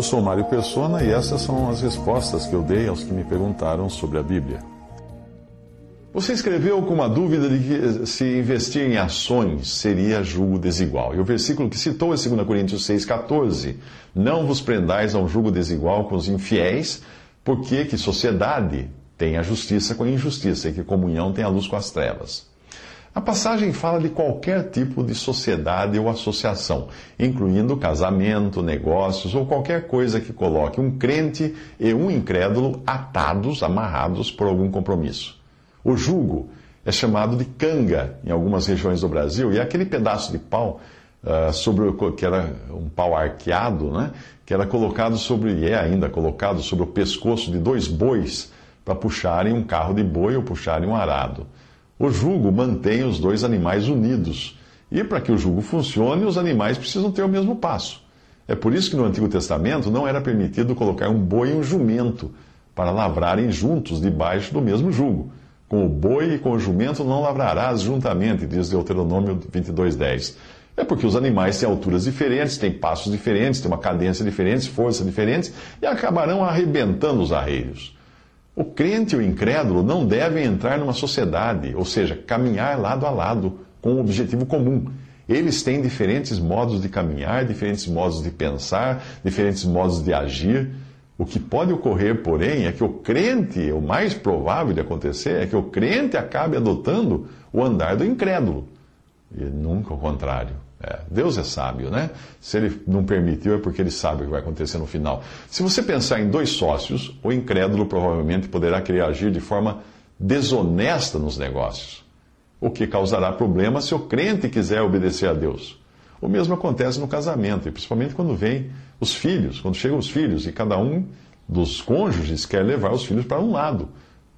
Eu sou Mário Persona e essas são as respostas que eu dei aos que me perguntaram sobre a Bíblia. Você escreveu com uma dúvida de que se investir em ações seria julgo desigual. E o versículo que citou é 2 Coríntios 6,14. Não vos prendais a um julgo desigual com os infiéis, porque que sociedade tem a justiça com a injustiça e que comunhão tem a luz com as trevas. A passagem fala de qualquer tipo de sociedade ou associação, incluindo casamento, negócios ou qualquer coisa que coloque um crente e um incrédulo atados, amarrados por algum compromisso. O jugo é chamado de canga em algumas regiões do Brasil e é aquele pedaço de pau uh, sobre o, que era um pau arqueado, né, que era colocado sobre e é ainda colocado sobre o pescoço de dois bois para puxarem um carro de boi ou puxarem um arado. O jugo mantém os dois animais unidos. E para que o jugo funcione, os animais precisam ter o mesmo passo. É por isso que no Antigo Testamento não era permitido colocar um boi e um jumento para lavrarem juntos debaixo do mesmo jugo. Com o boi e com o jumento não lavrarás juntamente, diz Deuteronômio 22:10. É porque os animais têm alturas diferentes, têm passos diferentes, têm uma cadência diferente, força diferentes e acabarão arrebentando os arreios. O crente e o incrédulo não devem entrar numa sociedade, ou seja, caminhar lado a lado com um objetivo comum. Eles têm diferentes modos de caminhar, diferentes modos de pensar, diferentes modos de agir. O que pode ocorrer, porém, é que o crente, o mais provável de acontecer, é que o crente acabe adotando o andar do incrédulo, e nunca o contrário. É, Deus é sábio, né? Se ele não permitiu, é porque ele sabe o que vai acontecer no final. Se você pensar em dois sócios, o incrédulo provavelmente poderá querer agir de forma desonesta nos negócios, o que causará problemas se o crente quiser obedecer a Deus. O mesmo acontece no casamento, e principalmente quando vem os filhos, quando chegam os filhos, e cada um dos cônjuges quer levar os filhos para um lado,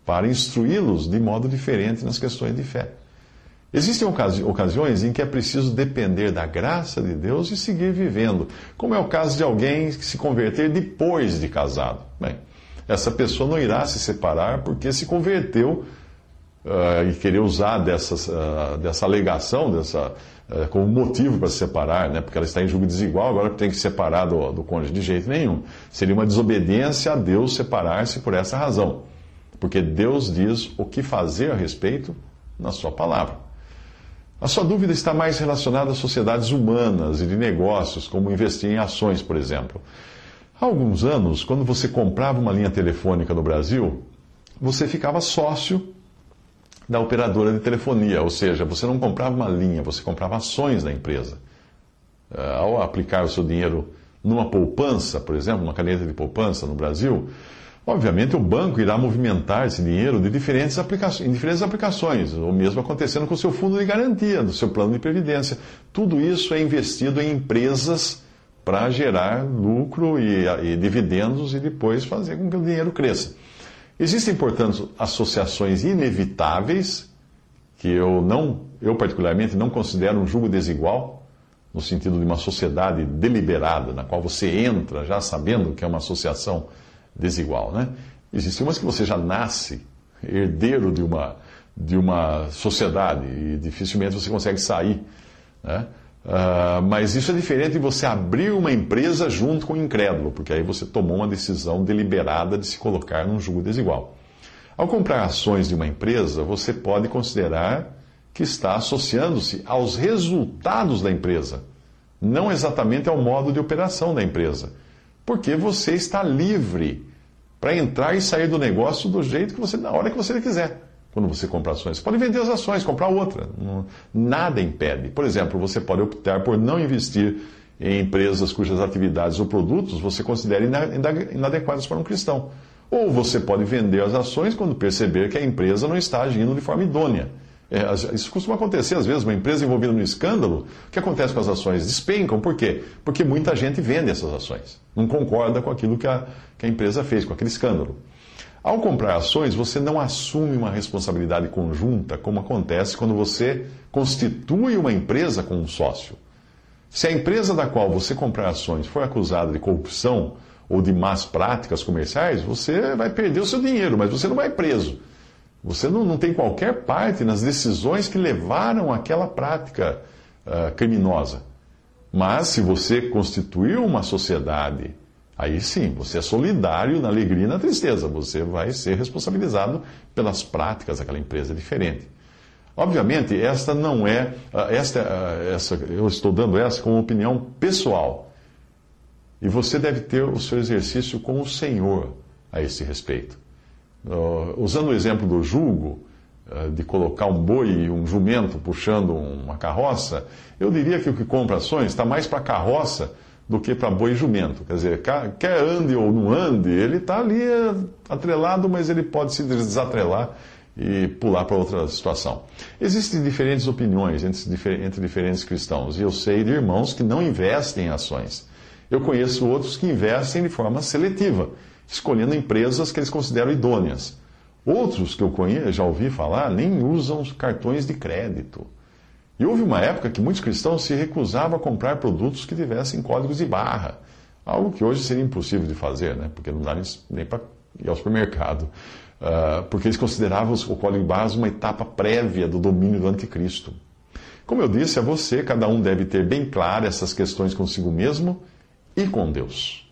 para instruí-los de modo diferente nas questões de fé. Existem ocasi ocasiões em que é preciso depender da graça de Deus e seguir vivendo, como é o caso de alguém que se converter depois de casado. Bem, essa pessoa não irá se separar porque se converteu uh, e querer usar dessas, uh, dessa alegação, dessa, uh, como motivo para se separar, né? porque ela está em julgo desigual, agora tem que se separar do, do cônjuge de jeito nenhum. Seria uma desobediência a Deus separar-se por essa razão, porque Deus diz o que fazer a respeito na sua palavra. A sua dúvida está mais relacionada às sociedades humanas e de negócios, como investir em ações, por exemplo. Há alguns anos, quando você comprava uma linha telefônica no Brasil, você ficava sócio da operadora de telefonia, ou seja, você não comprava uma linha, você comprava ações da empresa. Eh, ao aplicar o seu dinheiro numa poupança, por exemplo, uma caneta de poupança no Brasil, Obviamente, o banco irá movimentar esse dinheiro de diferentes aplicações, em diferentes aplicações, o mesmo acontecendo com o seu fundo de garantia, do seu plano de previdência. Tudo isso é investido em empresas para gerar lucro e, e, dividendos e depois fazer com que o dinheiro cresça. Existem, portanto, associações inevitáveis que eu não, eu particularmente não considero um julgo desigual, no sentido de uma sociedade deliberada, na qual você entra já sabendo que é uma associação desigual, né? Existem umas que você já nasce herdeiro de uma, de uma sociedade e dificilmente você consegue sair, né? Uh, mas isso é diferente de você abrir uma empresa junto com o incrédulo, porque aí você tomou uma decisão deliberada de se colocar num jogo desigual. Ao comprar ações de uma empresa, você pode considerar que está associando-se aos resultados da empresa, não exatamente ao modo de operação da empresa. Porque você está livre para entrar e sair do negócio do jeito que você, na hora que você quiser, quando você compra ações. Você pode vender as ações, comprar outra. Nada impede. Por exemplo, você pode optar por não investir em empresas cujas atividades ou produtos você considere inadequadas para um cristão. Ou você pode vender as ações quando perceber que a empresa não está agindo de forma idônea. É, isso costuma acontecer às vezes, uma empresa envolvida no escândalo, o que acontece com as ações? Despencam, por quê? Porque muita gente vende essas ações, não concorda com aquilo que a, que a empresa fez, com aquele escândalo. Ao comprar ações, você não assume uma responsabilidade conjunta, como acontece quando você constitui uma empresa com um sócio. Se a empresa da qual você comprar ações for acusada de corrupção ou de más práticas comerciais, você vai perder o seu dinheiro, mas você não vai preso. Você não, não tem qualquer parte nas decisões que levaram àquela prática uh, criminosa. Mas se você constituiu uma sociedade, aí sim, você é solidário na alegria e na tristeza. Você vai ser responsabilizado pelas práticas daquela empresa diferente. Obviamente, esta não é, ah, esta, ah, essa, eu estou dando essa como opinião pessoal. E você deve ter o seu exercício com o Senhor a esse respeito. Uh, usando o exemplo do jugo, uh, de colocar um boi e um jumento puxando uma carroça, eu diria que o que compra ações está mais para carroça do que para boi e jumento. Quer dizer, quer ande ou não ande, ele está ali eh, atrelado, mas ele pode se desatrelar e pular para outra situação. Existem diferentes opiniões entre, entre diferentes cristãos, e eu sei de irmãos que não investem em ações. Eu conheço outros que investem de forma seletiva escolhendo empresas que eles consideram idôneas. Outros que eu conheço, já ouvi falar, nem usam cartões de crédito. E houve uma época que muitos cristãos se recusavam a comprar produtos que tivessem códigos de barra. Algo que hoje seria impossível de fazer, né? porque não dá nem para ir ao supermercado. Uh, porque eles consideravam o código de barras uma etapa prévia do domínio do anticristo. Como eu disse a você, cada um deve ter bem claro essas questões consigo mesmo e com Deus.